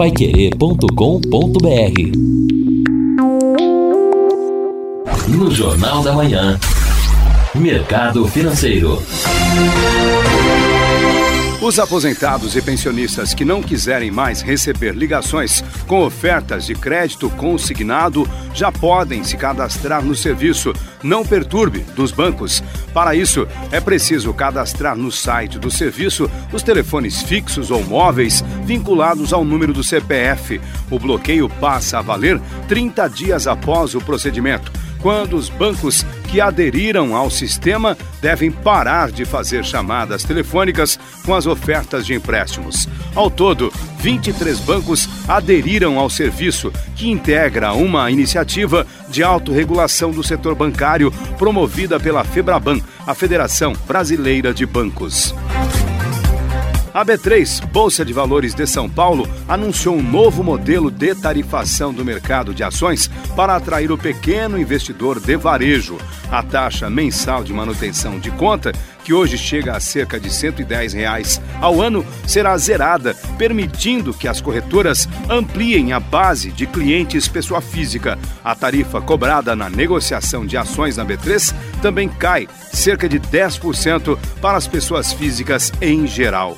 paiquerê.com.br No Jornal da Manhã, Mercado Financeiro. Os aposentados e pensionistas que não quiserem mais receber ligações com ofertas de crédito consignado já podem se cadastrar no serviço Não Perturbe dos bancos. Para isso, é preciso cadastrar no site do serviço os telefones fixos ou móveis vinculados ao número do CPF. O bloqueio passa a valer 30 dias após o procedimento quando os bancos que aderiram ao sistema devem parar de fazer chamadas telefônicas com as ofertas de empréstimos. Ao todo, 23 bancos aderiram ao serviço, que integra uma iniciativa de autorregulação do setor bancário promovida pela Febraban, a Federação Brasileira de Bancos. A B3, Bolsa de Valores de São Paulo, anunciou um novo modelo de tarifação do mercado de ações para atrair o pequeno investidor de varejo. A taxa mensal de manutenção de conta que hoje chega a cerca de 110 reais ao ano, será zerada, permitindo que as corretoras ampliem a base de clientes pessoa física. A tarifa cobrada na negociação de ações na B3 também cai cerca de 10% para as pessoas físicas em geral.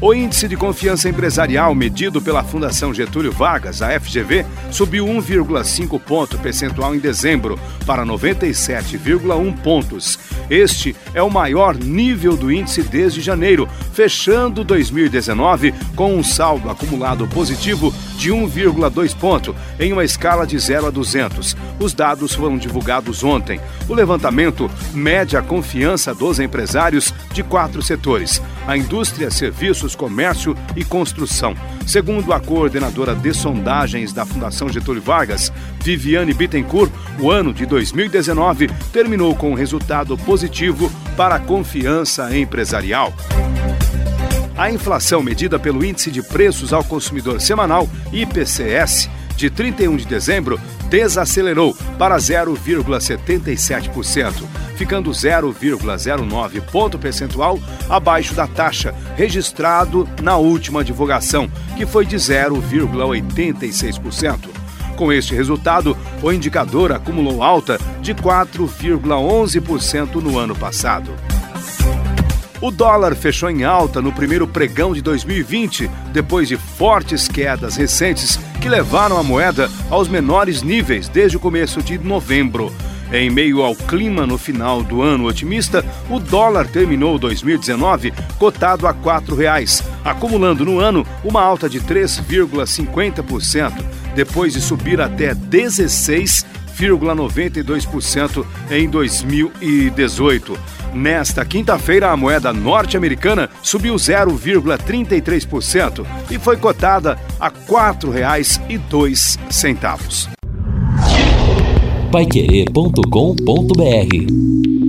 O índice de confiança empresarial medido pela Fundação Getúlio Vargas, a FGV, subiu 1,5 ponto percentual em dezembro para 97,1 pontos. Este é o maior nível do índice desde janeiro, fechando 2019 com um saldo acumulado positivo de 1,2 ponto em uma escala de 0 a 200. Os dados foram divulgados ontem. O levantamento mede a confiança dos empresários de quatro setores: a indústria, serviços, comércio e construção. Segundo a coordenadora de sondagens da Fundação Getúlio Vargas, Viviane Bittencourt, o ano de 2019 terminou com um resultado positivo para a confiança empresarial. A inflação medida pelo Índice de Preços ao Consumidor Semanal, IPCS, de 31 de dezembro, desacelerou para 0,77%, ficando 0,09 ponto percentual abaixo da taxa registrado na última divulgação, que foi de 0,86%. Com este resultado, o indicador acumulou alta de 4,11% no ano passado. O dólar fechou em alta no primeiro pregão de 2020, depois de fortes quedas recentes que levaram a moeda aos menores níveis desde o começo de novembro. Em meio ao clima no final do ano otimista, o dólar terminou 2019 cotado a R$ 4,00, acumulando no ano uma alta de 3,50%, depois de subir até 16,92% em 2018. Nesta quinta-feira, a moeda norte-americana subiu 0,33% e foi cotada a R$ 4,02. Paiquerê.com.br